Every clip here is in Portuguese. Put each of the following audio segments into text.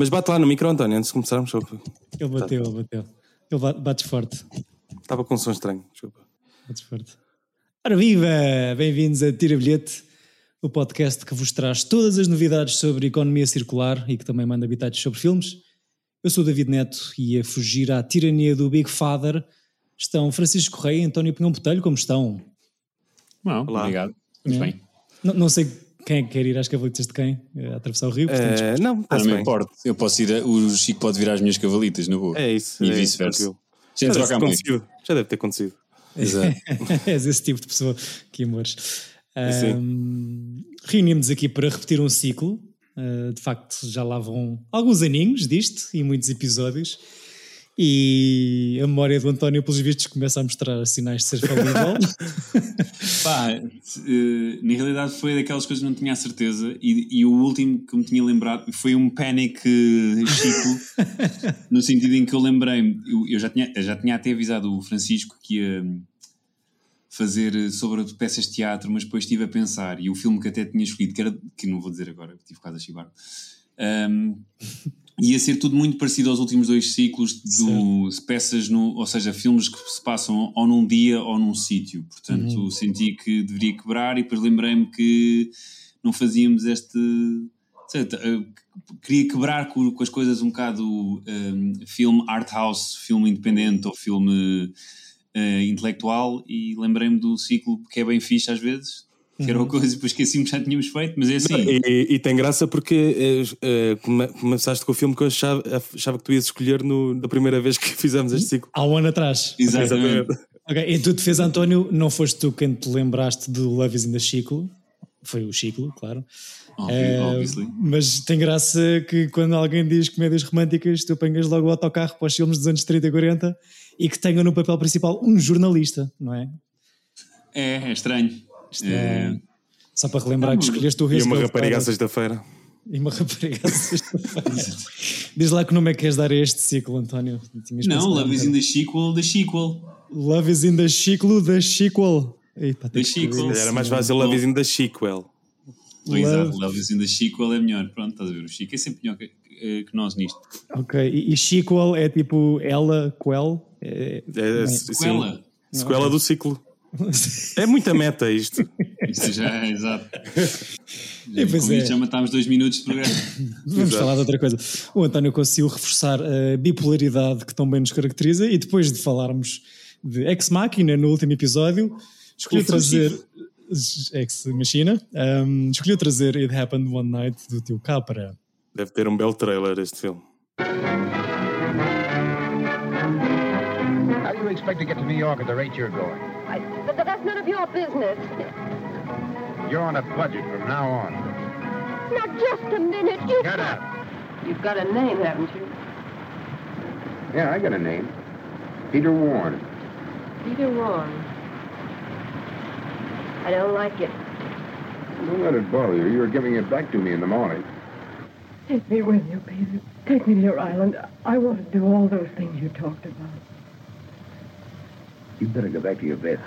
Mas bate lá no micro, António, antes de começarmos. Só... Ele bateu, ele bateu. Ele ba- bates forte. Estava com um som estranho, desculpa. Bates forte. Ora viva! Bem-vindos a Tira Bilhete, o podcast que vos traz todas as novidades sobre economia circular e que também manda habitados sobre filmes. Eu sou o David Neto e a fugir à tirania do Big Father estão Francisco Correia e António Pinhão Botelho. Como estão? Não, Olá. obrigado. Muito É. bem. Não, não sei quem é que quer ir às cavalitas de quem, eh, a atravessar o rio. portanto, Eh, não, Ah, está não me importa. Eu posso ir. A, o Chico pode virar as minhas cavalitas, na boa. É isso. E é vice-versa. Já Já. Já deve ter acontecido. Exato. És esse tipo de pessoa que amores. Um, Reunimos aqui para repetir um ciclo. Uh, de facto, já lá vão alguns aninhos disto e muitos episódios. E a memória do António, pelos vistos, começa a mostrar sinais de ser falível. Pá, eh, na realidade foi daquelas coisas que não tinha a certeza e, e o último que me tinha lembrado foi um panic eh, Chico, no sentido em que eu lembrei-me, eu, eu já, tinha, já tinha até avisado o Francisco que ia hum, fazer eh, sobre peças de teatro, mas depois estive a pensar, e o filme que até tinha escolhido, que era, que não vou dizer agora, tive quase a chibar, hum, ia ser tudo muito parecido aos últimos dois ciclos do peças, no, ou seja, filmes que se passam ou num dia ou num sítio. Portanto, senti que deveria quebrar e depois lembrei-me que não fazíamos este. lá, eh, Queria quebrar com, com as coisas um bocado um, filme art house, filme independente ou filme eh, intelectual e lembrei-me do ciclo que é bem fixe às vezes, que era uma coisa e depois esqueci-me que já tínhamos feito, mas é assim. E, e tem graça porque eh, come- começaste com o filme que eu achava, achava que tu ias escolher no, da primeira vez que fizemos este ciclo. Há um ano atrás. Exatamente. Ok, em tua defesa, António, não foste tu quem te lembraste do Love is in the Ciclo. Foi o Ciclo, claro. Obviously. mas tem graça que quando alguém diz comédias românticas, tu apanhas logo o autocarro para os filmes dos anos 30 e 40 e que tenha no papel principal um jornalista, não é? É, é estranho. É, Só para relembrar que escolheste o E uma rapariga à sexta-feira. E uma rapariga à sexta-feira. Diz lá que nome é que queres dar a este ciclo, António. Não, Love is in the sequel, the sequel. Love is in the Ciclo da Sequel. Eita, The Sequel. Era mais fácil Love is in the sequel. Exato, Love is in the sequel é melhor. Pronto, estás a ver? O Chico é sempre melhor que, que que nós nisto. Ok, e, e sequel é tipo ela, quel? É, É, sim, Sequela. sequela do ciclo. É muita meta isto. Isto já é exato. É, pois é. já matámos dois minutos de programa. Vamos Exato. falar de outra coisa. O António conseguiu reforçar a bipolaridade que tão bem nos caracteriza e depois de falarmos de Ex Machina no último episódio, Francisco. trazer Ex Machina, um, escolheu trazer It Happened One Night do teu Capra. Deve ter um belo trailer este filme. How do you expect to get to New York at the rate you're going? I, th- th- that's none of your business. You're on a budget from now on. Now, just a minute. You Get out. You've got a name, haven't you? Yeah, I got a name. Peter Warren. Peter Warren. I don't like it. Don't let it bother you. You're giving it back to me in the morning. Take me with you, Peter. Take me to your island. I want to do all those things you talked about. You better go back to your bed.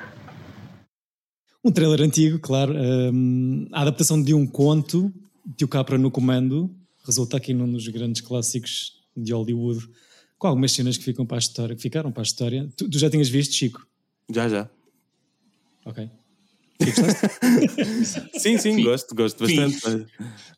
Um trailer antigo, claro, um, a adaptação de um conto, Tio Capra no comando, resulta aqui num dos grandes clássicos de Hollywood, com algumas cenas que ficam para a história, que ficaram para a história. Tu, tu já tinhas visto, Chico? Já, já. Ok. Sim, sim, gosto, gosto bastante.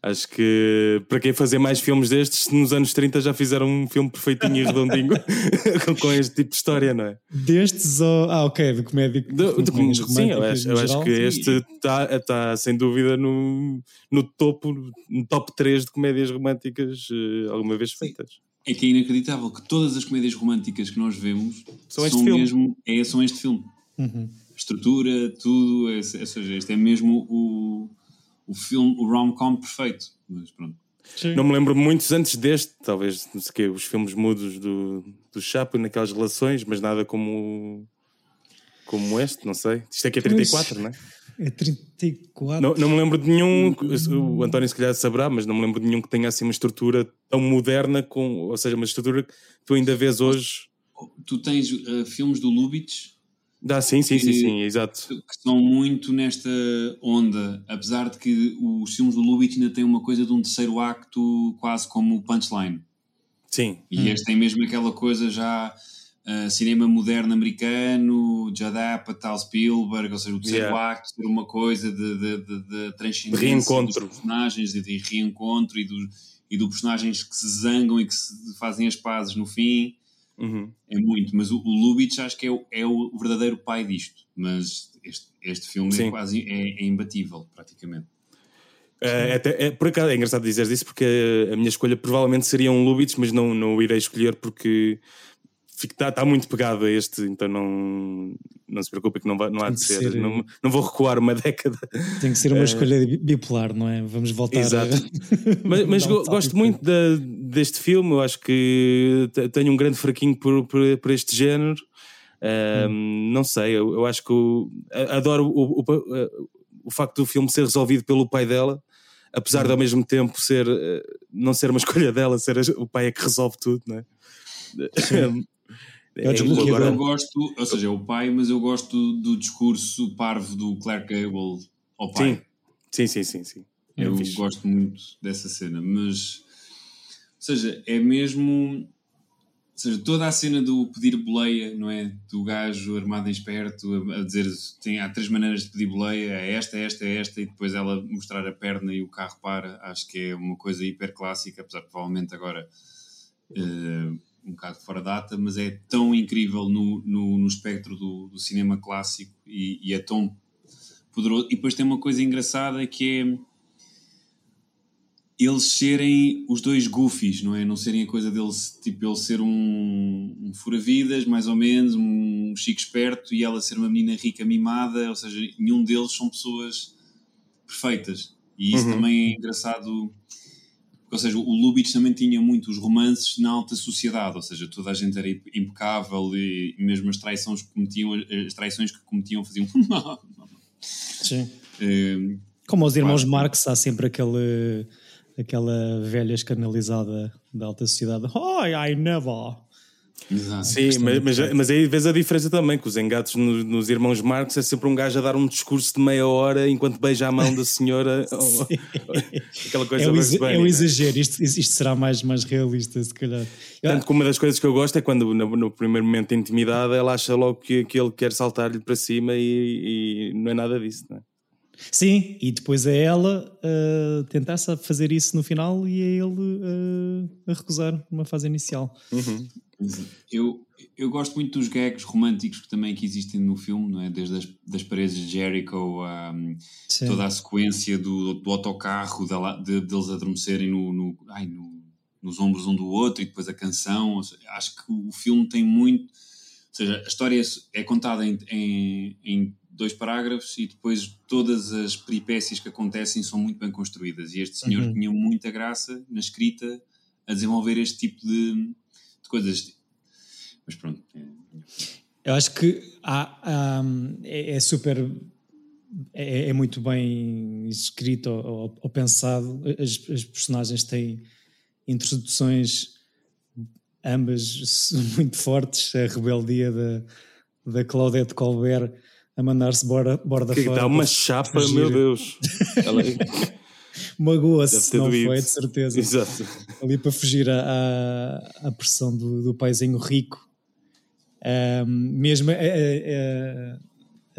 Acho que para quem fazer mais filmes destes, nos anos 30 já fizeram um filme perfeitinho e redondinho com, com este tipo de história, não é? Destes ou. Ah, ok, de comédia. Do- de do- comédias sim, eu acho, eu acho que este está tá, sem dúvida no, no topo, no top 3 de comédias românticas eh, alguma vez feitas. É que é inacreditável que todas as comédias românticas que nós vemos São este filme. mesmo é, são este filme. Uhum. Estrutura, tudo, é, ou seja, este é mesmo o, o filme, o rom-com perfeito. Mas pronto. Sim. Não me lembro muitos antes deste, talvez, não sei o quê, os filmes mudos do, do Chapo naquelas relações, mas nada como, como este, não sei. Isto aqui é 34, não é? É 34. Não, não me lembro de nenhum, o António se calhar saberá, mas não me lembro de nenhum que tenha assim uma estrutura tão moderna, com, ou seja, uma estrutura que tu ainda vês hoje. Tu tens uh, filmes do Lubitsch, Dá, sim, sim, sim, que- sim, exato. que estão muito nesta onda, apesar de que os filmes do Lubitsch ainda têm uma coisa de um terceiro acto quase como o punchline. Sim, E este tem mesmo aquela coisa já ah, cinema moderno americano, Judd Apatow, tal Spielberg, ou seja, o terceiro Yeah. acto ser uma coisa de, de, de, de transcendência De reencontro. dos personagens, de, de reencontro e, do, e do personagens que se zangam e que se fazem as pazes no fim. Uhum. É muito, mas o, o Lubitsch acho que é o, é o verdadeiro pai disto. Mas este, este filme Sim. é quase é, é imbatível, praticamente. É, até- é, por acaso é engraçado dizer isso porque a minha escolha provavelmente seria um Lubitsch, mas não, não o irei escolher porque está tá muito pegado a este, então não, não se preocupe que não, vai, não há de ser. ser, Não, não vou recuar uma década. Tem que ser uma escolha bipolar, não é? Vamos voltar Exato. a... Mas, mas um gosto muito da- deste filme, eu acho que te- tenho um grande fraquinho por, por, por este género. Ahm, Não sei, eu, eu acho que adoro o, o, o facto do filme ser resolvido pelo pai dela, apesar de ao mesmo tempo ser eh, não ser uma escolha dela, ser o pai é que resolve tudo, não é? É o É, desbloqueador. agora- Eu gosto, ou seja, é o pai, mas eu gosto do discurso parvo do Clark Gable ao pai. Sim, sim, sim, sim. sim. É Eu fixe. gosto muito dessa cena, mas ou seja, é mesmo ou seja, toda a cena do pedir boleia, não é? Do gajo armado em esperto a, a dizer tem, há três maneiras de pedir boleia, é esta, é esta, é esta, e depois ela mostrar a perna e o carro para, acho que é uma coisa hiper clássica, apesar de provavelmente agora eh, um bocado fora data, mas é tão incrível no, no, no espectro do, do cinema clássico e, e é tão poderoso. E depois tem uma coisa engraçada que é eles serem os dois goofies, não é? Não serem a coisa deles, tipo, ele ser um, um fura-vidas, mais ou menos, um chico esperto, e ela ser uma menina rica mimada, ou seja, nenhum deles são pessoas perfeitas. E isso Uhum. também é engraçado. Ou seja, o Lubitsch também tinha muitos romances na alta sociedade, ou seja, toda a gente era impecável e mesmo as traições que cometiam, as traições que cometiam faziam. Sim. Eh, Como os irmãos. Marx, há sempre aquele, aquela velha escanalizada da alta sociedade. Oh, I never. Exato. Sim, mas, mas, mas aí vês a diferença também, que os engatos no- nos irmãos Marx é sempre um gajo a dar um discurso de meia hora enquanto beija a mão da senhora. ou- aquela coisa É o, exa- é o né? exagero, isto, isto será mais, mais realista, se calhar. Tanto que uma das coisas que eu gosto é quando no, no primeiro momento de intimidade ela acha logo que, que ele quer saltar-lhe para cima e, e não é nada disso, não é? Sim, e depois é ela uh, tentar sa- fazer isso no final e é ele uh, a recusar numa fase inicial. Eu, eu gosto muito dos gags românticos que também que existem no filme, não é? Desde as das paredes de Jericho a toda a sequência do, do autocarro, da de, deles adormecerem no, no, ai, no- nos ombros um do outro e depois a canção. Seja, acho que o filme tem muito. Ou seja, a história é contada em, em, em dois parágrafos e depois todas as peripécias que acontecem são muito bem construídas. E este senhor Uhum. tinha muita graça na escrita a desenvolver este tipo de coisas. Mas pronto. é- Eu acho que há, há, é, é super. É, é muito bem escrito ou, ou- ou pensado. As, as personagens têm introduções ambas muito fortes. A rebeldia da, da Claudette Colbert a mandar-se borda, borda Que fora. dá uma chapa, meu Deus. Magoa-se, não doído. foi, de certeza. Exato. ali para fugir à, à, à pressão do, do paizinho rico. Ahm, mesmo a- a-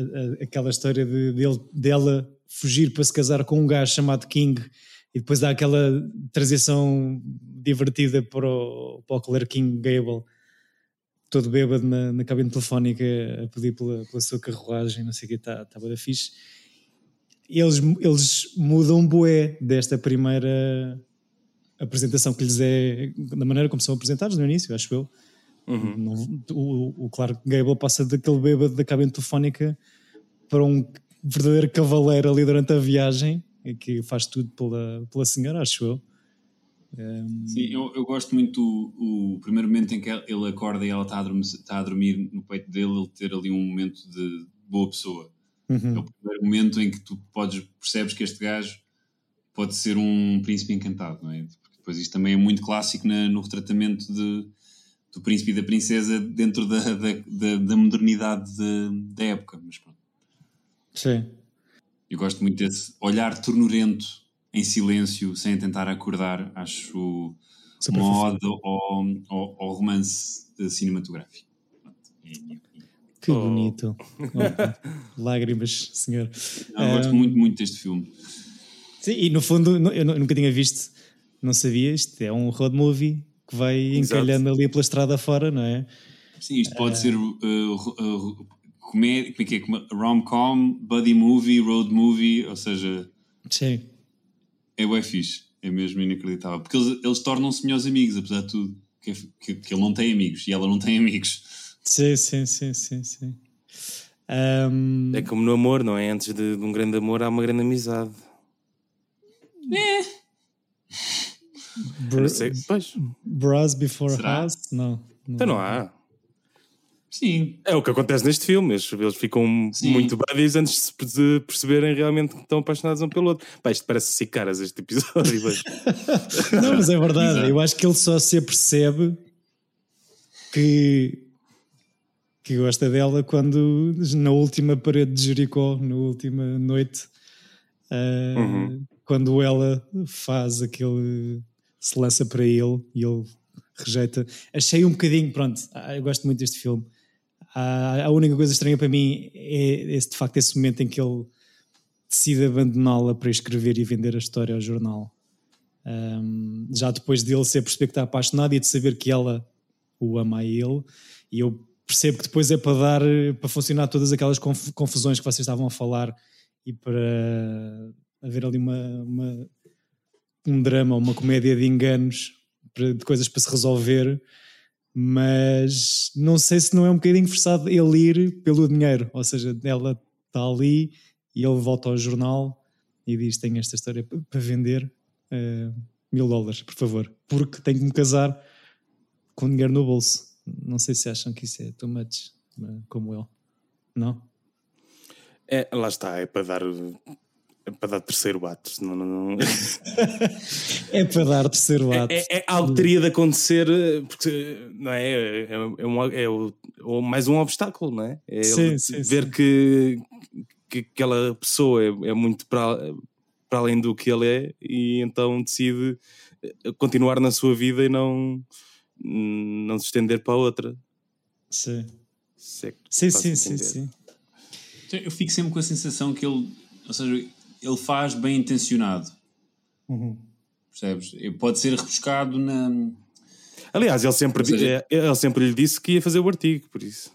a- aquela história de, dele- dela fugir para se casar com um gajo chamado King e depois há aquela transição divertida para o, para o Claire King Gable todo bêbado na, na cabine telefónica a pedir pela, pela sua carruagem, não sei o que, está tá da fixe. Eles, eles mudam bué desta primeira apresentação que lhes é da maneira como são apresentados no início, acho eu. Não- o, o Clark Gable passa daquele bêbado da cabine telefónica para um verdadeiro cavaleiro ali durante a viagem e que faz tudo pela, pela senhora, acho eu. Sim, eu, eu gosto muito o, o primeiro momento em que ele acorda e ela está a, dormir, está a dormir no peito dele, ele ter ali um momento de boa pessoa. É o primeiro momento em que tu podes, percebes que este gajo pode ser um príncipe encantado, não é? Porque depois isto também é muito clássico na- no retratamento de, do príncipe e da princesa dentro da, da, da, da modernidade de- da época. Mas pronto. Sim. Eu gosto muito desse olhar ternurento em silêncio, sem tentar acordar, acho uma ode ao, ao, ao romance cinematográfico. Pronto. Que Oh. bonito. Oh, lágrimas, senhor. não, eu gosto Um, muito, muito deste filme. Sim, e no fundo, eu nu- nunca tinha visto, não sabia, isto é um road movie que vai Exato. encalhando ali pela estrada fora, não é? Sim, isto pode ser uh, uh, comédia, como é que é? Rom-com, buddy movie, road movie, ou seja, Sim. é bem fixe, é mesmo inacreditável. Porque eles, eles tornam-se melhores amigos, apesar de tudo. Que, que, que ele não tem amigos e ela não tem amigos. Sim, sim, sim, sim, sim. Um, É como no amor, não é? Antes de, de um grande amor há uma grande amizade. br- Não sei. Pois, Bros before Será? house? Não. então não há. Sim, É o que acontece neste filme. Eles, eles ficam Sim. muito buddies antes de perceberem realmente que estão apaixonados um pelo outro. Pá, isto parece ser caras este episódio. mas- Não, mas é verdade. Exato. Eu acho que ele só se apercebe que, que gosta dela quando, na última parede de Jericó, na última noite, ah, Uhum. quando ela faz aquele. se lança para ele e ele rejeita. Achei um bocadinho. Pronto, ah, eu gosto muito deste filme. Ah, a única coisa estranha para mim é esse, de facto esse momento em que ele decide abandoná-la para escrever e vender a história ao jornal. Um, já depois dele ser perceber que está apaixonado e de saber que ela o ama a ele, e eu percebo que depois é para dar para funcionar todas aquelas conf- confusões que vocês estavam a falar e para haver ali uma, uma- um drama, uma comédia de enganos de coisas para se resolver, mas não sei se não é um bocadinho forçado ele ir pelo dinheiro, ou seja, ela está ali e ele volta ao jornal e diz: Tenho esta história para vender, eh, mil dólares, por favor, porque tenho que me casar com dinheiro no bolso. Não sei se acham que isso é too much, como ele. Não? É, lá está, é para dar. É para dar terceiro ato. não, não- É para dar terceiro ato. É, é algo que teria de acontecer, porque não é? É, é, é um- é o- ou mais um obstáculo, não é? É Sim, sim, ver sim. Que, que aquela pessoa é, é muito para, para além do que ele é e então decide continuar na sua vida e não, não se estender para a outra. Sim, Se é que sim, sim, sim, sim. Então, eu fico sempre com a sensação que ele, ou seja, ele faz bem intencionado. Uhum. Percebes? Pode ser rebuscado na. Aliás, ele sempre, seja- eh, ele sempre lhe disse que ia fazer o artigo, por isso.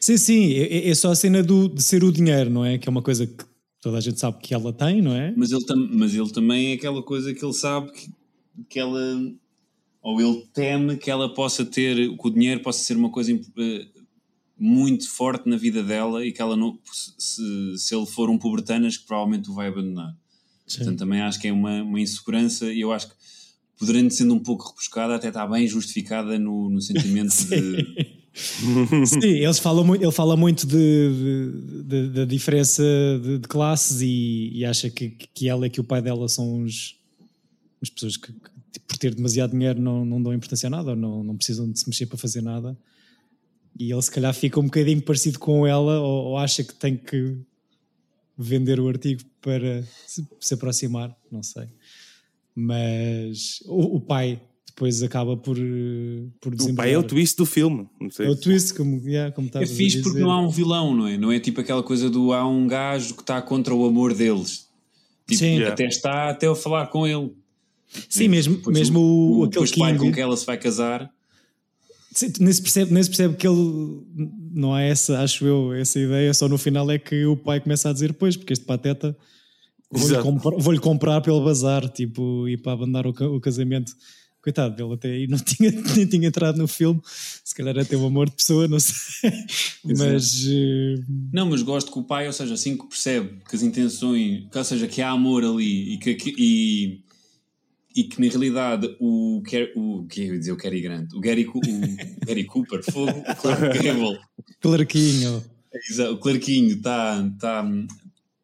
Sim, sim, é, é só a cena do, de ser o dinheiro, não é? Que é uma coisa que toda a gente sabe que ela tem, não é? Mas ele, tam- mas ele também é aquela coisa que ele sabe que, que ela. Ou ele teme que ela possa ter. que o dinheiro possa ser uma coisa eh, muito forte na vida dela e que ela não. Se, se ele for um pubertanas, que provavelmente o vai abandonar. Portanto, também acho que é uma, uma insegurança e eu acho que, poderando sendo um pouco rebuscada, até está bem justificada no, no sentimento de. Sim, eles falam muito, ele fala muito da diferença de, de classes e, e acha que, que ela e que o pai dela são os, as pessoas que, que, por ter demasiado dinheiro não, não dão importância a nada ou não, não precisam de se mexer para fazer nada. E ele se calhar fica um bocadinho parecido com ela ou, ou acha que tem que vender o artigo para se, se aproximar, não sei. Mas o, o pai depois acaba por, eh, por O pai é o twist do filme. Não sei é o twist, como, yeah, como É fixe porque não há um vilão, não é? Não é tipo aquela coisa do há um gajo que está contra o amor deles. Tipo, Sim. Yeah. até está até eu falar com ele. Sim, mesmo, mesmo o, aquele depois pai King. com que ela se vai casar. Nem, se percebe, nem se percebe que ele. Não há essa, acho eu, essa ideia. Só no final é que o pai começa a dizer: Pois, porque este pateta vou-lhe comprar, vou-lhe comprar pelo bazar, tipo, e para abandonar o, o casamento. Coitado dele, até aí não tinha, nem tinha entrado no filme. Se calhar até um amor de pessoa, não sei. Mas. eh, Não, mas gosto que o pai, ou seja, assim que percebe que as intenções, que, ou seja, que há amor ali e que, que- e, e que na realidade o, Ker- o que eu ia dizer o Cary Grant, o Gary, o Gary Cooper, fogo, o Clark Gable, Clarquinho. O Clarquinho está tá,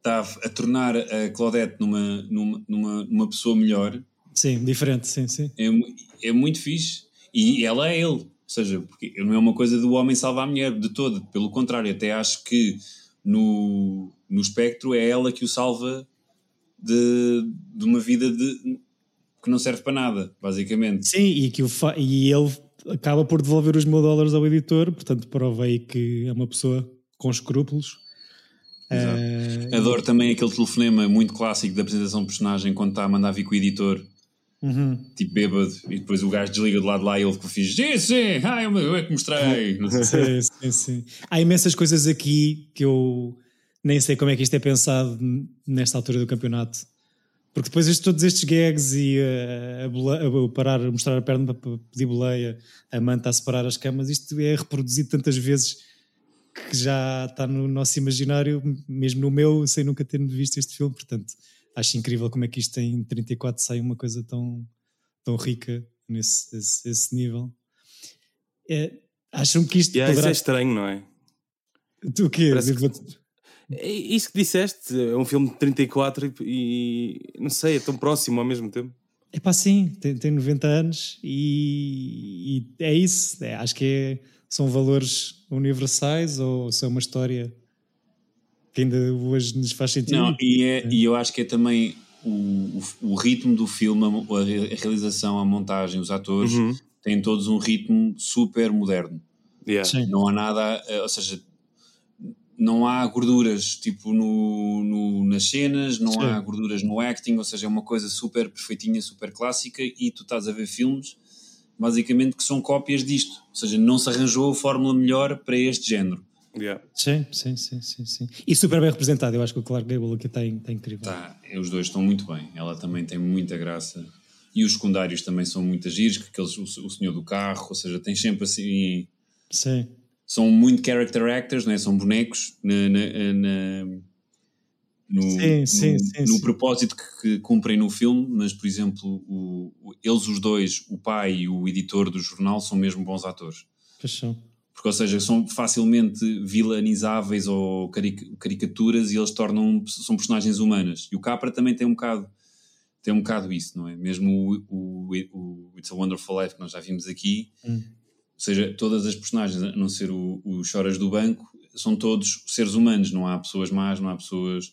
tá a tornar a Claudette numa, numa, numa, numa pessoa melhor, Sim, diferente, sim, sim. é, é muito fixe. E ela é ele. seja, porque não é uma coisa do homem salvar a mulher de todo, pelo contrário, até acho que no, no espectro é ela que o salva de, de uma vida de, que não serve para nada, basicamente. Sim, e, que o e ele acaba por devolver os mil dólares ao editor, portanto prova aí que é uma pessoa com escrúpulos. Eh, Adoro também aquele telefonema muito clássico da apresentação de personagem quando está a mandar vir com o editor, uhum. tipo bêbado, e depois o gajo desliga do lado de lá e ele que fiz, sim, sim, ah, eu, é que mostrei. Sim, sim, sim. Há imensas coisas aqui que eu nem sei como é que isto é pensado nesta altura do campeonato. Porque depois estes- todos estes gags e eh, a, a- a parar, a mostrar a perna para pedir boleia, a manta a separar as camas, isto é reproduzido tantas vezes que já está no nosso imaginário, mesmo no meu, sem nunca ter visto este filme. Portanto, acho incrível como é que isto em 34 sai uma coisa tão, tão rica nesse esse, esse nível. É, acham que isto Yeah, isso poderá é estranho, não é? Tu o quê? Parece que- É Isso que disseste, é um filme de 34 e, e não sei, é tão próximo ao mesmo tempo. É pá, sim, tem, tem 90 anos e, e é isso. É, acho que é- são valores universais ou se é uma história que ainda hoje nos faz sentido. Não, e, é, e eu acho que é também o, o, o ritmo do filme, a, a re- a realização, a montagem, os atores, Uhum. têm todos um ritmo super moderno. Yeah. Não há nada, eh, ou seja, não há gorduras tipo no, no- nas cenas, não Sim. há gorduras no acting, ou seja, é uma coisa super perfeitinha, super clássica e tu estás a ver filmes basicamente que são cópias disto, ou seja, não se arranjou a fórmula melhor para este género. Yeah. Sim, sim, sim, sim, sim. E super bem representado. Eu acho que o Clark Gable aqui está está incrível. Tá, os dois estão muito bem, ela também tem muita graça e os secundários também são muito giros, que aqueles, o, o senhor do carro, ou seja, tem sempre assim Sim. São muito character actors, não é? são bonecos na, na- na- no, Sim, sim, no, sim, no propósito que, cumprem no filme, mas por exemplo, o- o- eles os dois, o pai e o editor do jornal, são mesmo bons atores. Paixão. Porque, ou seja, são facilmente vilanizáveis ou caric- caricaturas e eles tornam são personagens humanas. E o Capra também tem um bocado tem um bocado isso, não é? Mesmo o, o, o It's a Wonderful Life que nós já vimos aqui, Hum. Ou seja, todas as personagens, a não ser o, o Choras do Banco, são todos seres humanos, não há pessoas más, não há pessoas.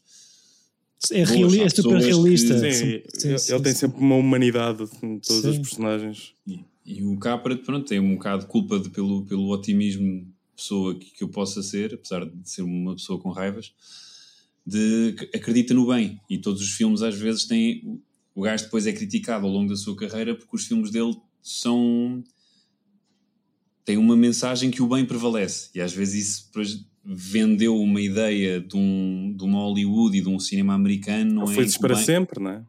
É, reali- é super pessoas que- realista. Sim, Sim, ele sim, ele sim, tem sim. sempre uma humanidade em todos Sim. os personagens. E, e o Capra, pronto, tem um bocado de culpa de- pelo, pelo otimismo de pessoa que, que eu possa ser, apesar de ser uma pessoa com raivas, de acredita no bem. E todos os filmes, às vezes, têm. o- O gajo depois é criticado ao longo da sua carreira porque os filmes dele são. Têm uma mensagem que o bem prevalece. E às vezes isso vendeu uma ideia de, um, de uma Hollywood e de um cinema americano. Não é Felizes que o para bem- sempre, não é?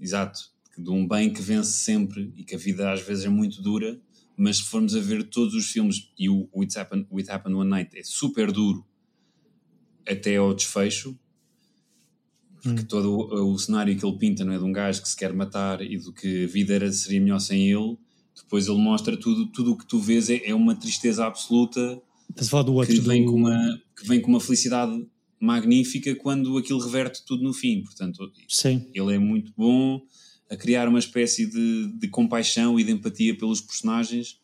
Exato. De um bem que vence sempre e que a vida às vezes é muito dura, mas se formos a ver todos os filmes, e o It Happened, It Happened One Night é super duro até ao desfecho, porque todo o, o cenário que ele pinta não é de um gajo que se quer matar e do que a vida era, seria melhor sem ele. Depois ele mostra tudo, tudo o que tu vês é, é uma tristeza absoluta outro. que vem, do- com uma, que vem com uma felicidade magnífica quando aquilo reverte tudo no fim. Portanto, Sim. ele é muito bom a criar uma espécie de, de compaixão e de empatia pelos personagens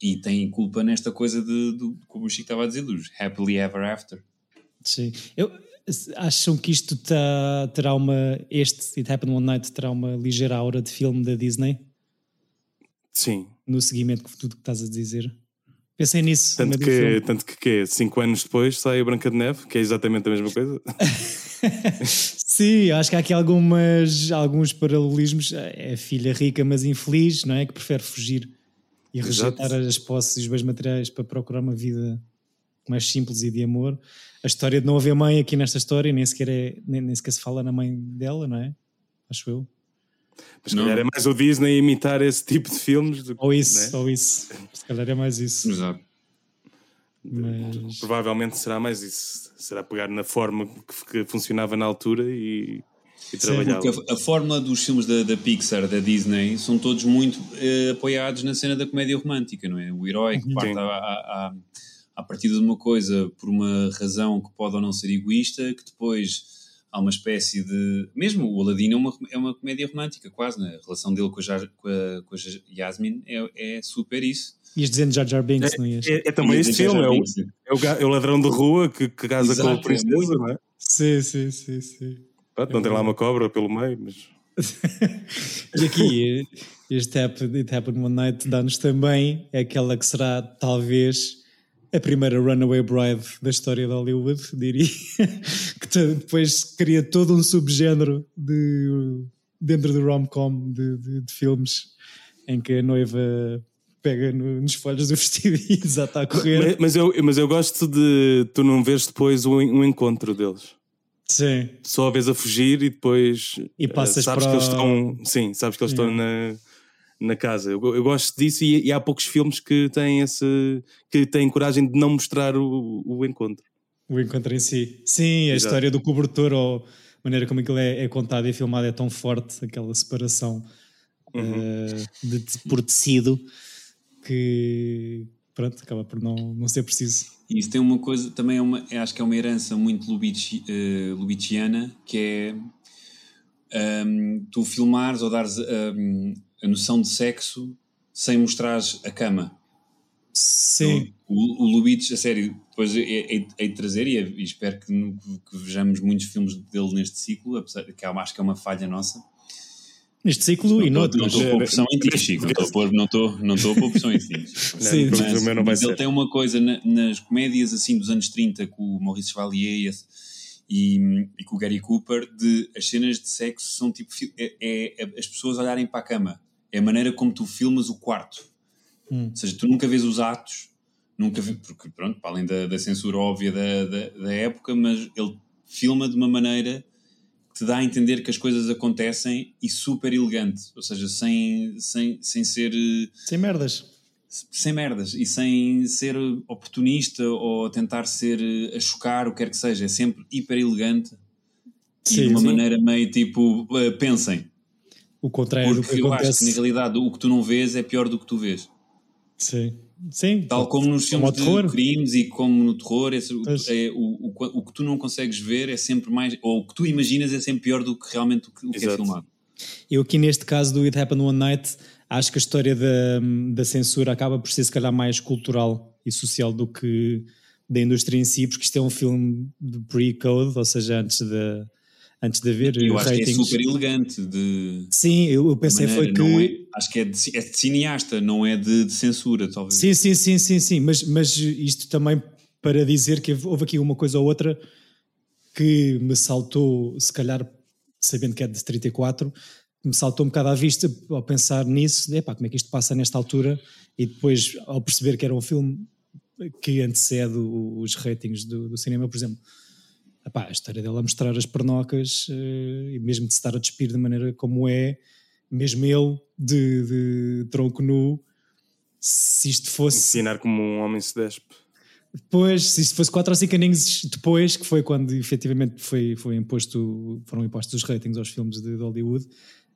e tem culpa nesta coisa de, de como o Chico estava a dizer, dos happily ever after. Sim. Eu, acham que isto tá- terá uma. Este It Happened One Night terá uma ligeira aura de filme da Disney? Sim. No seguimento de tudo que estás a dizer? Pensei nisso. Tanto que, tanto que, quê? cinco anos depois sai a Branca de Neve, que é exatamente a mesma coisa. Sim, acho que há aqui algumas, alguns paralelismos. É a filha rica, mas infeliz, não é? Que prefere fugir e Exato. rejeitar as posses e os bens materiais para procurar uma vida mais simples e de amor. A história de não haver mãe aqui nesta história, nem sequer, é, nem, nem sequer se fala na mãe dela, não é? Acho eu. Mas se Não. calhar é mais o Disney a imitar esse tipo de filmes. do Ou isso, né? ou isso. Se calhar é mais isso. Exato. Mas Provavelmente será mais isso. Será pegar na forma que, que funcionava na altura e, e trabalhá-la. Porque a, a fórmula dos filmes da, da Pixar, da Disney, são todos muito eh, apoiados na cena da comédia romântica, não é? O herói que parte à, à, à partida de uma coisa por uma razão que pode ou não ser egoísta, que depois há uma espécie de. Mesmo o Aladdin é uma, é uma comédia romântica, quase, né? A relação dele com a, com a, com a Yasmin é, é super isso. Ias dizendo Jar Jar Binks, não ias? É, é também este filme, é o, é o, é o ladrão de rua que, que casa com a Exato, é princesa, não é? Sim, sim, sim, sim. Pronto, não tem lá uma cobra pelo meio, mas. E aqui, este It Happened One Night dá-nos também aquela que será, talvez, a primeira Runaway Bride da história de Hollywood, diria. que depois cria todo um subgénero de, dentro do rom-com de, de- de filmes em que a noiva pega no- nos folhos do vestido e desata a correr. Mas, mas eu, mas eu gosto de tu não veres depois um, um encontro deles. Sim. Só a vez a fugir e depois E eh, passas sabes para que eles estão. Sim, sabes que eles estão na, na casa. Eu, eu gosto disso e, e há poucos filmes que têm esse que têm coragem de não mostrar o, o encontro. O encontro em si. Sim, a Exato. história do cobertor ou a maneira como aquilo é, é contado e filmado é tão forte, aquela separação eh, de, te- por tecido, que pronto, acaba por não, não ser preciso. E isso tem uma coisa, também é uma, acho que é uma herança muito Lubitsch, eh, Lubitchiana, que é ahm, tu filmares ou dares ahm, a noção de sexo sem mostrares a cama. Sim, O, o Lubitsch, a sério, depois hei hei- hei de trazer e, e espero que, no- que vejamos muitos filmes dele neste ciclo, apesar que acho que é uma falha nossa. neste ciclo e Não estou- noutros. Não estou a pôr pressão em ti, Chico. Não estou a pôr- não estou- não estou a pôr pressão em ti. Sim, Não, Mas, o meu não vai mas ele ser. tem uma coisa na- nas comédias assim dos anos 30 com o Maurice Chevalier e, esse- e, e com o Gary Cooper de as cenas de sexo são tipo é, é- é as pessoas olharem para a cama é a maneira como tu filmas o quarto Hum. ou seja, tu nunca vês os atos nunca vê, porque pronto, para além da, da censura óbvia da, da, da época mas ele filma de uma maneira que te dá a entender que as coisas acontecem e super elegante ou seja, sem, sem, sem ser eh, Sem merdas. sem merdas e sem ser oportunista ou tentar ser eh, a chocar, o que quer que seja. É sempre hiper elegante e Sim, de uma sim. maneira meio tipo, eh, pensem. O contrário do Porque que eu acho que na acontece. realidade o que tu não vês é pior do que tu vês. Sim, sim. Tal como nos Como filmes terror. de crimes e como no terror, esse- é, o, o, o que tu não consegues ver é sempre mais, ou o que tu imaginas é sempre pior do que realmente o que, o que é filmado. Eu aqui neste caso do It Happened One Night acho que a história da, da censura acaba por ser se calhar mais cultural e social do que da indústria em si, porque isto é um filme de pre-code, ou seja, antes de, antes de haver Eu acho que é ratings. super elegante de Sim, eu, eu pensei maneira, foi que... é- acho que é de, é de cineasta, não é de, de censura, talvez. Sim, sim, sim, sim, sim, mas, mas isto também para dizer que houve aqui uma coisa ou outra que me saltou, se calhar sabendo que é de 34, me saltou um bocado à vista ao pensar nisso, epá, como é que isto passa nesta altura e depois ao perceber que era um filme que antecede o- os ratings do, do cinema, por exemplo, epá, a história dela a mostrar as pernocas eh, e mesmo de se estar a despir da maneira como é, mesmo ele de, de tronco nu, se isto fosse Ensinar como um homem se despe. depois, se isto fosse 4 ou 5 aninhos depois, que foi quando efetivamente foi, foi imposto, foram impostos os ratings aos filmes de, de Hollywood,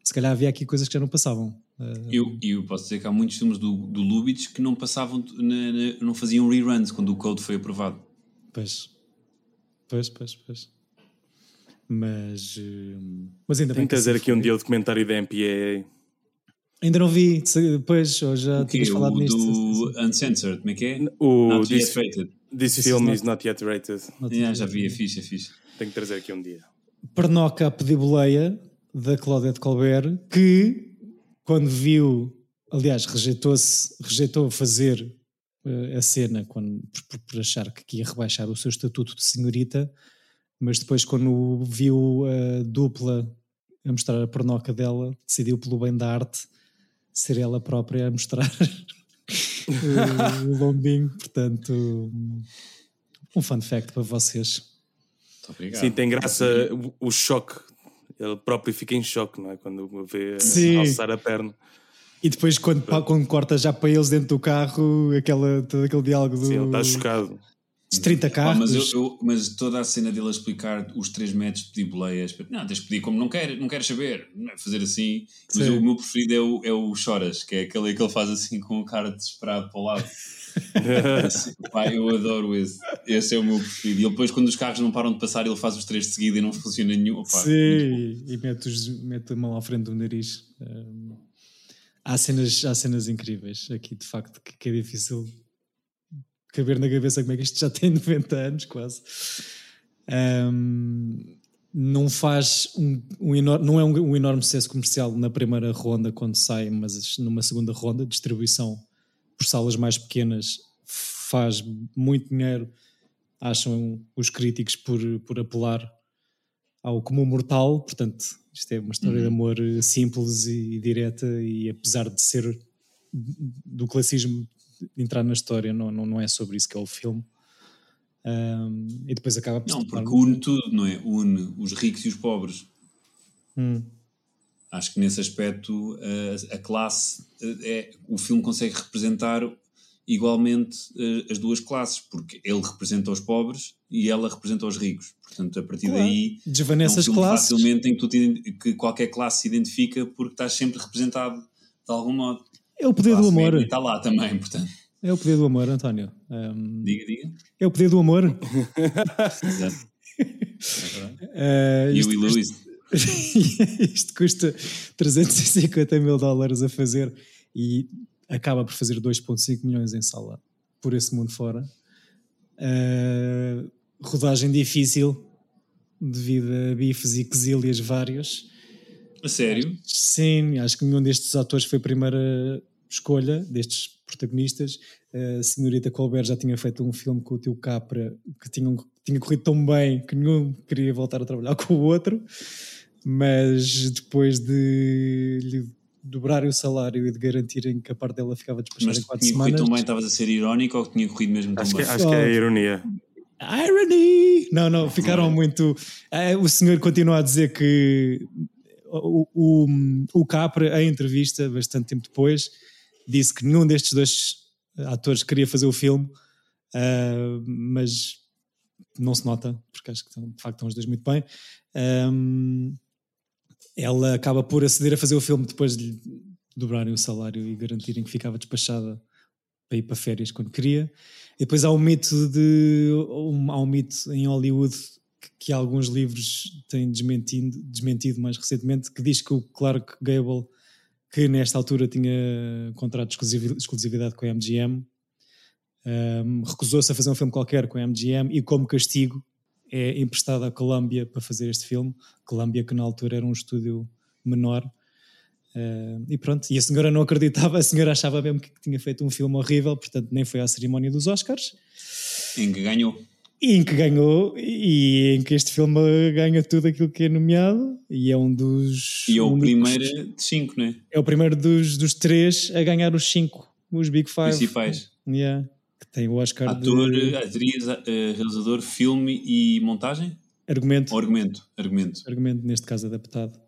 se calhar havia aqui coisas que já não passavam. Uh, Eu, eu posso dizer que há muitos filmes do, do Lubitsch que não passavam, na- na- não faziam reruns quando o code foi aprovado. pois, pois, pois, pois. Mas, hum, mas ainda Tenho bem que trazer assim aqui um dia o documentário da MPA. Ainda não vi, depois, ou já tinhas falado o nisto. do Uncensored, como é que é? O Not this, Yet Rated. this This film is not yet rated. Yeah, já vi, é fixe, é fixe. Tenho que trazer aqui um dia. Pernoca a pedir boleia da Claudette Colbert, que quando viu, aliás, rejeitou-se, rejeitou fazer a cena quando, por, por achar que ia rebaixar o seu estatuto de senhorita, mas depois quando viu a dupla a mostrar a pernoca dela, decidiu pelo bem da arte ser ela própria a mostrar o, o lombinho, portanto um fun fact para vocês. Muito obrigado. Sim, tem graça o, o choque. Ele próprio fica em choque, não é? Quando vê Sim. alçar a perna. E depois, quando, quando corta já para eles dentro do carro, aquela, todo aquele diálogo do. Sim, ele está chocado. Os 30 Pá, carros. mas, eu, eu- mas toda a cena dele a explicar os 3 metros de boleias, não, tens de pedir como não quer, não queres saber, não é fazer assim. Mas Sim. o meu preferido é o, é o Choras, que é aquele que ele faz assim com a cara desesperado para o lado. Assim, pá, eu adoro esse. Esse é o meu preferido. E ele depois, quando os carros não param de passar, ele faz os três de seguida e não funciona nenhum. Bom. Sim, e mete, os- mete a mão à frente do nariz. Um, há, cenas, há cenas incríveis aqui, de facto, que, que é difícil caber na cabeça como é que isto já tem 90 anos, quase. Um, não faz um, um enor- não é um, um enorme sucesso comercial na primeira ronda quando sai, mas numa segunda ronda, distribuição por salas mais pequenas faz muito dinheiro, acham os críticos por, por apelar ao comum mortal, portanto, isto é uma história de amor eh, simples e, direta e apesar de ser do classismo entrar na história, não, não, não é sobre isso que é o filme. Um, e depois acaba por Não, porque une tudo, não é? Une os ricos e os pobres. Hum, Acho que nesse aspecto a, a classe eh, é o filme consegue representar igualmente eh, as duas classes, porque ele representa os pobres e ela representa os ricos. Portanto, a partir Claro. daí é desvanece um as classes. facilmente em que, tu te que qualquer classe se identifica porque estás sempre representado de algum modo. É o poder do amor. está lá também, portanto. É o poder do amor, António. Um, Diga, diga. é o poder do amor. Exato. Uh, E isto, o Will Lewis. isto custa 350 mil dólares a fazer e acaba por fazer 2,5 milhões em sala por esse mundo fora. Uh, rodagem difícil devido a bifes e quesílias vários. A sério? Sim, acho que nenhum destes atores foi a primeira escolha destes protagonistas. A senhorita Colbert já tinha feito um filme com o tio Capra que tinha, tinha corrido tão bem que nenhum queria voltar a trabalhar com o outro, mas depois de lhe dobrarem o salário e de garantirem que a parte dela ficava despachada Mas em 4 tinha corrido semanas. tão bem, estavas a ser irónico ou tinha corrido mesmo tão Acho que, bem? acho que é a ironia. Irony! Não, não, ficaram muito. Eh, o senhor continua a dizer que o, o, o Capra, em entrevista, bastante tempo depois, disse que nenhum destes dois atores queria fazer o filme, ah, mas não se nota, porque acho que estão, de facto estão os dois muito bem. Ahm, ela acaba por aceder a fazer o filme depois de lhe dobrarem o salário e garantirem que ficava despachada para ir para férias quando queria. E depois há um mito de um, há um mito em Hollywood que, que alguns livros têm desmentido, desmentido mais recentemente que diz que o Clark Gable que nesta altura tinha contrato de exclusivi- exclusividade com a MGM um, recusou-se a fazer um filme qualquer com a MGM e como castigo é emprestado à Columbia para fazer este filme Columbia que na altura era um estúdio menor Uh, e pronto, e a senhora não acreditava, a senhora achava mesmo que tinha feito um filme horrível, portanto nem foi à cerimónia dos Oscars, Em que ganhou. e em que ganhou, e em que este filme ganha tudo aquilo que é nomeado, e é um dos. E é o únicos- primeiro de cinco, não é? É o primeiro dos, dos três a ganhar os cinco, os Big Five. Principais. Yeah, que tem o Oscar Ator, de atriz, eh, realizador, filme e montagem? argumento, Ou argumento? Argumento. argumento, neste caso adaptado.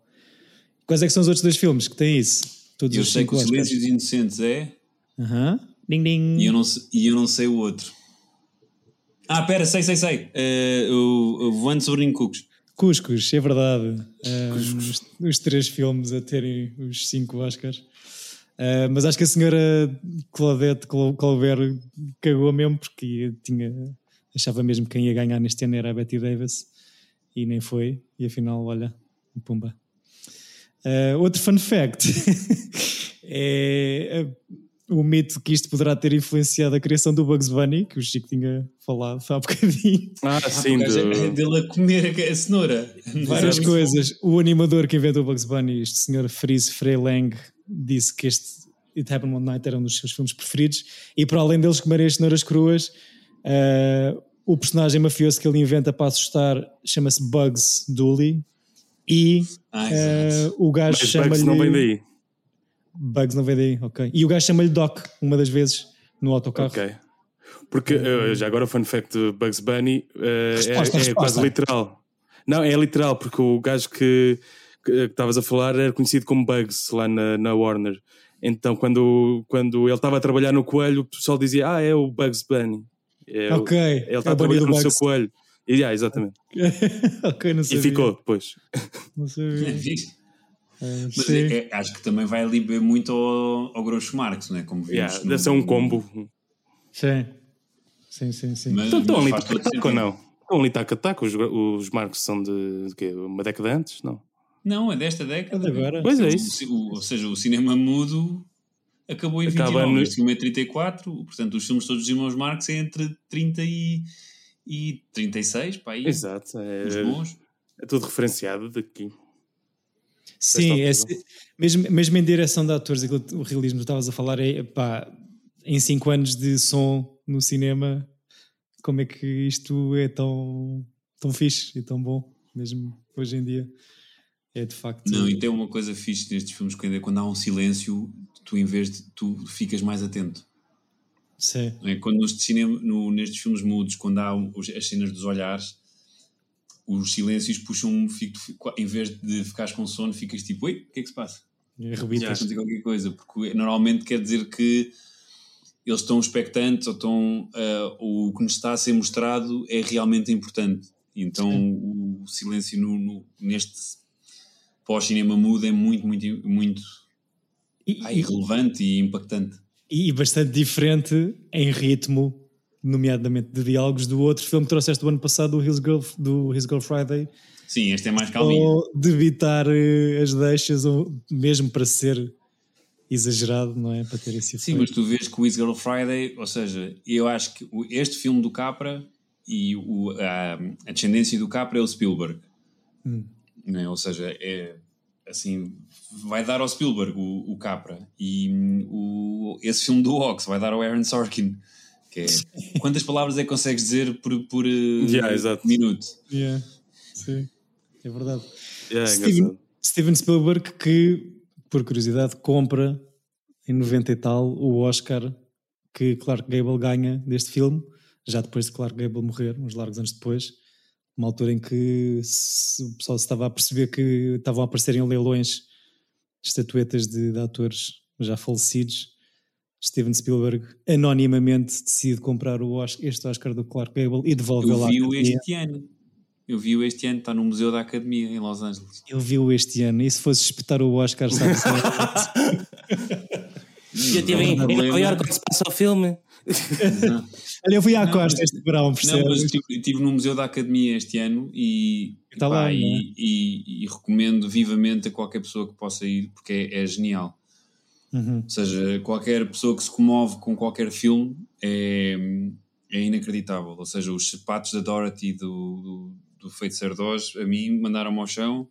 Quais é que são os outros dois filmes que têm isso? Todos Eu os sei cinco que o. Silêncio dos Inocentes é Aham. Ding ding. e eu não, e eu não sei o outro. Ah, pera, sei, sei, sei. Eh, o, o Voando sobre Nincucos. Cuscos, é verdade. Ah, os, os três filmes a terem os cinco Oscars. Ah, mas acho que a senhora Claudette Col- Colbert cagou mesmo porque tinha, achava mesmo que quem ia ganhar neste ano era a Betty Davis e nem foi. E afinal, olha, pumba. Ah, outro fun fact é ah, o mito que isto poderá ter influenciado a criação do Bugs Bunny, que o Chico tinha falado há bocadinho. Ah, sim, do- dele a comer a cenoura. Várias coisas. O animador que inventou o Bugs Bunny, este senhor Fries Freylang, disse que este It Happened One Night era um dos seus filmes preferidos. E para além deles comerem as cenouras cruas, ah, o personagem mafioso que ele inventa para assustar chama-se Bugs Dooley. E Ah, exato. o gajo chama-lhe. Bugs não vem daí. Bugs não vem daí, ok. E o gajo chama-lhe Doc, uma das vezes, no autocarro. Ok. Porque eh, já agora o fun fact de Bugs Bunny Resposta, é, é resposta. quase literal. Não, é literal, porque o gajo que que que estavas a falar era conhecido como Bugs lá na, na Warner. Então, quando, quando ele estava a trabalhar no Coelho, o pessoal dizia: Ah, é o Bugs Bunny. É, Ok, Ele é está a o Bunny trabalhar do no seu Bugs. coelho. E, yeah, exatamente. ok, não E ficou depois. Não sabia. Ah, Mas é- é- acho que também vai ali beber muito ao, ao Groucho Marx, não é? Como vimos Yeah, no- deve ser um combo. Sim. Sim, sim, sim. Mas, Então estão ali taco ou não? Estão ali taco a taco. Os, os Marcos são de, de quê? Uma década antes? Não. Não, é desta década. É de agora. Pois é isso. o- ou seja, o cinema mudo acabou em Acaba 29. no- Este filme é 34, portanto, os filmes todos dos irmãos Marx é entre 30 e, e 36, pá, aí, Exato. os É, bons. é tudo referenciado daqui. Sim, é, mesmo, mesmo em direção de atores, aquilo, que o realismo que estavas a falar é pá, em 5 anos de som no cinema, como é que isto é tão, tão fixe e tão bom, mesmo hoje em dia? É de facto. Não, e tem uma coisa fixe nestes filmes, quando, é- quando há um silêncio, tu em vez de, tu ficas mais atento. Sim, é? Quando nos cinema, no, nestes filmes mudos, quando há os- as cenas dos olhares, os silêncios puxam, fico, em vez de ficares com sono, ficas tipo, oi, o que é que se passa? a dizer qualquer coisa, porque normalmente quer dizer que eles estão expectantes ou estão, ah, o que nos está a ser mostrado é realmente importante. Então o silêncio no, no- neste pós-cinema mudo é muito, muito, muito E, ai, relevante e impactante. e- bastante diferente em ritmo, nomeadamente de diálogos, do outro filme que trouxeste do ano passado, do His Girl, do His Girl Friday, Sim, este é mais calminho. ou de evitar eh, as deixas, ou mesmo para ser exagerado, não é? Para ter esse Sim, efeito. mas tu vês que o Is Girl Friday, ou seja, eu acho que este filme do Capra e o- a, a descendência do Capra é o Spielberg. Hum. Não é? Ou seja, é assim, vai dar ao Spielberg o, o Capra e hum, o, esse filme do Ox vai dar ao Aaron Sorkin. Que é, quantas palavras é que consegues dizer por, por eh, Yeah, exato. minuto? Yeah, sim, é verdade. É, Steven. Steven Spielberg, que, por curiosidade, compra em 90 e tal o Oscar que Clark Gable ganha deste filme, já depois de Clark Gable morrer, uns largos anos depois, uma altura em que se- o pessoal se estava a perceber que estavam a aparecer em leilões estatuetas de, de atores já falecidos. Steven Spielberg anonimamente decide comprar o Oscar, este Oscar do Clark Gable e devolve Eu lá. vi-o este ano. Eu vi-o este ano, está no Museu da Academia em Los Angeles. Ele viu este ano e se fosse espetar o Oscar, sabe Eu estive em, em Nova Iorque quando se passa o filme. Olha, eu fui à Não, costa mas- este verão, Não, mas percebes? estive, estive no Museu da Academia este ano e, Está pá, lá, e, é? e- e recomendo vivamente a qualquer pessoa que possa ir porque é, é genial. Uhum. Ou seja, qualquer pessoa que se comove com qualquer filme é, é inacreditável. Ou seja, os sapatos da Dorothy do, do, do Feiticeiro de Oz, a mim mandaram-me ao chão.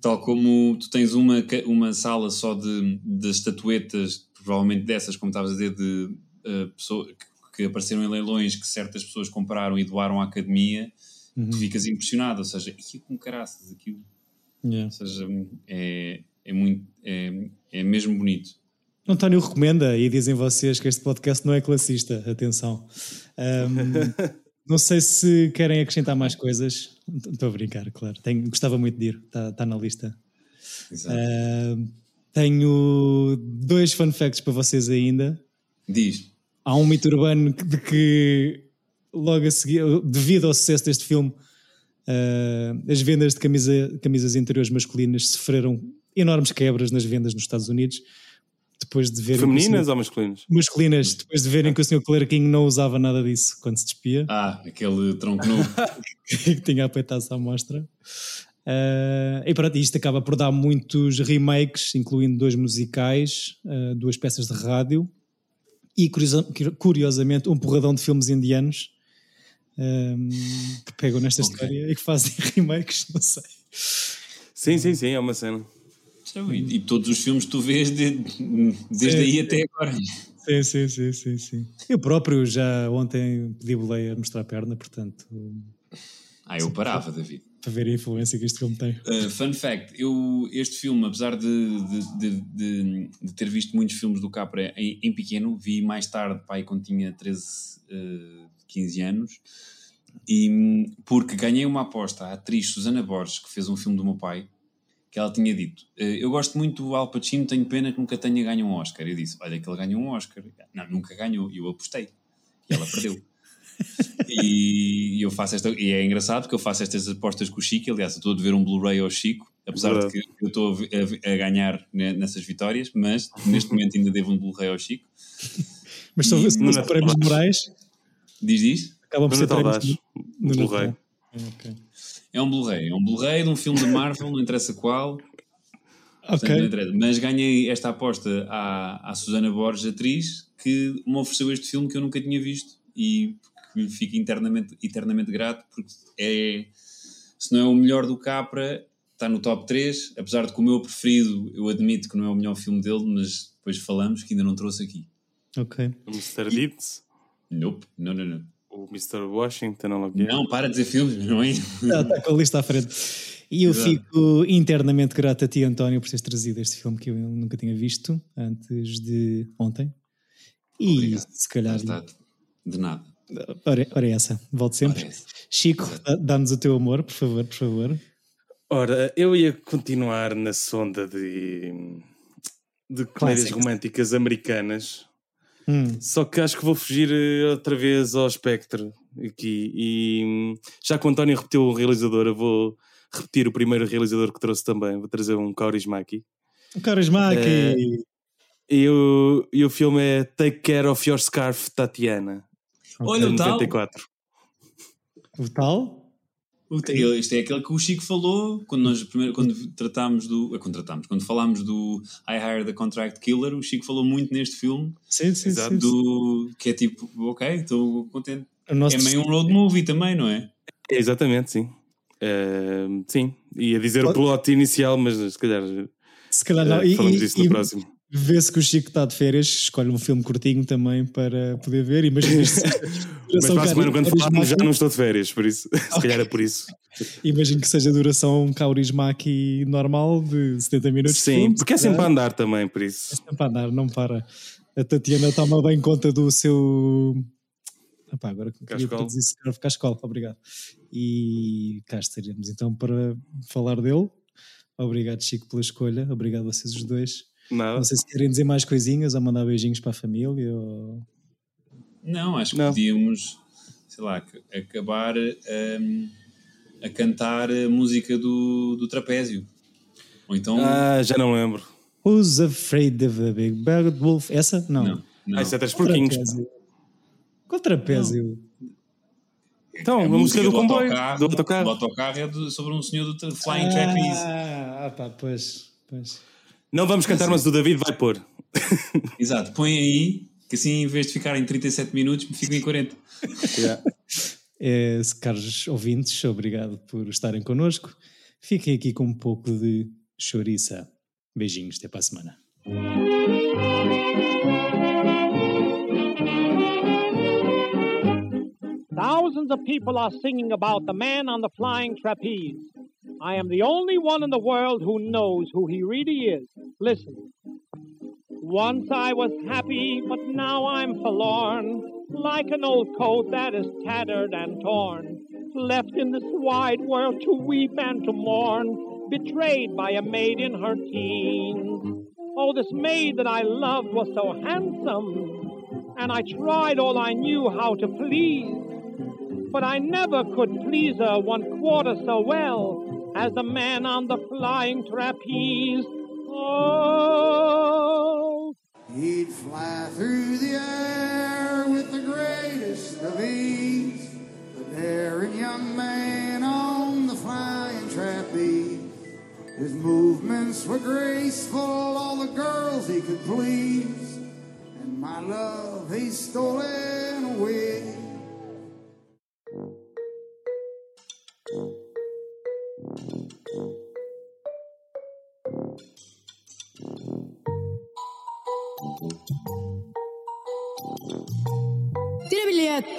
Tal como tu tens uma, uma sala só de, de estatuetas, provavelmente dessas, como estavas a dizer, de eh, pessoa, que, que apareceram em leilões que certas pessoas compraram e doaram à academia, Uhum. tu ficas impressionado. Ou seja, "Ih, com caraças aquilo. Yeah. Ou seja, é, é, muito, é, é mesmo bonito. António recomenda e dizem vocês que este podcast não é classista, atenção. Ahm, não sei se querem acrescentar mais coisas. Estou a brincar, claro. Tenho, gostava muito de ir, está tá na lista. Exato. Ahm, tenho dois fun facts para vocês ainda. Diz. Há um mito urbano de que logo a seguir, devido ao sucesso deste filme, ah, as vendas de camisa- camisas interiores masculinas sofreram enormes quebras nas vendas nos Estados Unidos. Depois de verem Femininas senhor- ou masculinas? masculinas, depois de verem que o Sr. Clarkinho não usava nada disso quando se despia, Ah, aquele tronco novo. que tinha a peitaça à mostra. Ah, e pronto, isto acaba por dar muitos remakes, incluindo dois musicais, ah, duas peças de rádio e, curiosa- curiosamente, um porradão de filmes indianos ahm, que pegam nesta Ok. história e que fazem remakes, não sei. Sim, sim, sim, é uma cena. E, e todos os filmes que tu vês de- desde Sim, aí sim. até agora. Sim, sim, sim, sim, sim. Eu próprio já ontem pedi boleia a mostrar a perna, portanto, Ah, eu parava, David. para ver a influência que este filme tem. Uh, fun fact, eu, este filme, apesar de, de, de, de- ter visto muitos filmes do Capra em, em pequeno, vi mais tarde, pai, quando tinha 13, uh, 15 anos, e, porque ganhei uma aposta à atriz Susana Borges, que fez um filme do meu pai, que ela tinha dito, "Uh, eu gosto muito do Al Pacino, tenho pena que nunca tenha ganho um Oscar. Eu disse, olha que ele ganhou um Oscar. Não, nunca ganhou, e eu apostei. E ela perdeu. e eu faço esta. E é engraçado porque eu faço estas apostas com o Chico. Aliás, eu estou a ver um Blu-ray ao Chico, apesar Verdade. de que eu estou a, a- a ganhar ne- nessas vitórias, mas neste momento ainda devo um Blu-ray ao Chico. Mas são, E- são no Natal prémios morais, Diz diz? acabam por ser prémios no. Blu-ray. Ok. É um Blu-ray. É um Blu-ray de um filme de Marvel, não interessa qual. Portanto, não Ok. interessa. Mas ganhei esta aposta à, à Susana Borges, atriz, que me ofereceu este filme que eu nunca tinha visto e que lhe fico internamente, eternamente grato, porque é, se não é o melhor do Capra, está no top 3. Apesar de que o meu preferido, eu admito que não é o melhor filme dele, mas depois falamos que ainda não trouxe aqui. Ok. O Mr. Deeds, Nope, não, não, não. O Mr. Washington, não para de dizer filmes, não é? Está, está com a lista à frente. E eu Exato. fico internamente grato a ti, António, por teres trazido este filme que eu nunca tinha visto antes de ontem. E Obrigado. se calhar. De nada. Ora, ora é essa, volto sempre. É essa. Chico, dá- dá-nos o teu amor, por favor, por favor. Ora, eu ia continuar na sonda de, de comédias românticas americanas, Hum, só que acho que vou fugir eh, outra vez ao espectro aqui. E hum, já que o António repetiu o realizador, eu vou repetir o primeiro realizador que trouxe também. Vou trazer um Kaurismäki. o Carisma É, aqui. E o, e o filme é Take Care of Your Scarf, Tatiana. Olha o tal. 94. O tal? O te- ele- Este é aquele que o Chico falou quando nós primeiro quando tratámos do. eh, Quando tratámos, quando falámos do I Hired the Contract Killer, o Chico falou muito neste filme Sim, sim, Exato. sim. do que é tipo, ok, estou contente. É meio um road movie também, não é? É, exatamente, sim. Eh, sim, ia dizer o plot inicial, mas se calhar Se calhar não. E, falamos e- disso no e próximo. Vê-se que o Chico está de férias, escolhe um filme curtinho também para poder ver. Imagina isto. Mas para a semana, quando falarmos, já não estou de férias, por isso, se calhar é por isso. Imagino que seja a duração Kaurismäki normal de 70 minutos. Sim, filme, porque é se sempre a andar também, por isso. É sempre a andar, não para. A Tatiana toma bem conta do seu. Epá, agora Cascol. Scarf Cascol, obrigado. E cá estaremos então para falar dele. Obrigado, Chico, pela escolha. Obrigado a vocês os dois. Nada. Não sei se querem dizer mais coisinhas ou mandar beijinhos para a família. Ou... Não, acho que Não. podíamos, sei lá, ac- acabar hum, a cantar a música do, do trapézio. Ou então. Ah, já não lembro. Who's afraid of a big bad wolf? Essa? Não. não, não. Ah, isso é três Qual porquinhos. trapézio? Qual trapézio? Então, a, música do comboio, autocarro, do autocarro. do autocarro é do- sobre um senhor do Flying Trapeze. Ah, ah, pá, pois, pois. Não vamos cantar, mas o David vai pôr. Exato, põe aí, que assim em vez de ficar em 37 minutos, ficam em 40. É, caros ouvintes, obrigado por estarem connosco. Fiquem aqui com um pouco de chouriça. Beijinhos, até para a semana. Thousands of people are singing about the man on the flying trapeze. I am the only one in the world who knows who he really is. Listen. Once I was happy, but now I'm forlorn, like an old coat that is tattered and torn, left in this wide world to weep and to mourn, betrayed by a maid in her teens. Oh, this maid that I loved was so handsome, and I tried all I knew how to please. But I never could please her one quarter so well as the man on the flying trapeze. Oh, He'd fly through the air with the greatest of ease. The daring young man on the flying trapeze. His movements were graceful, all the girls he could please. And my love he's stolen away. Tira bilhete.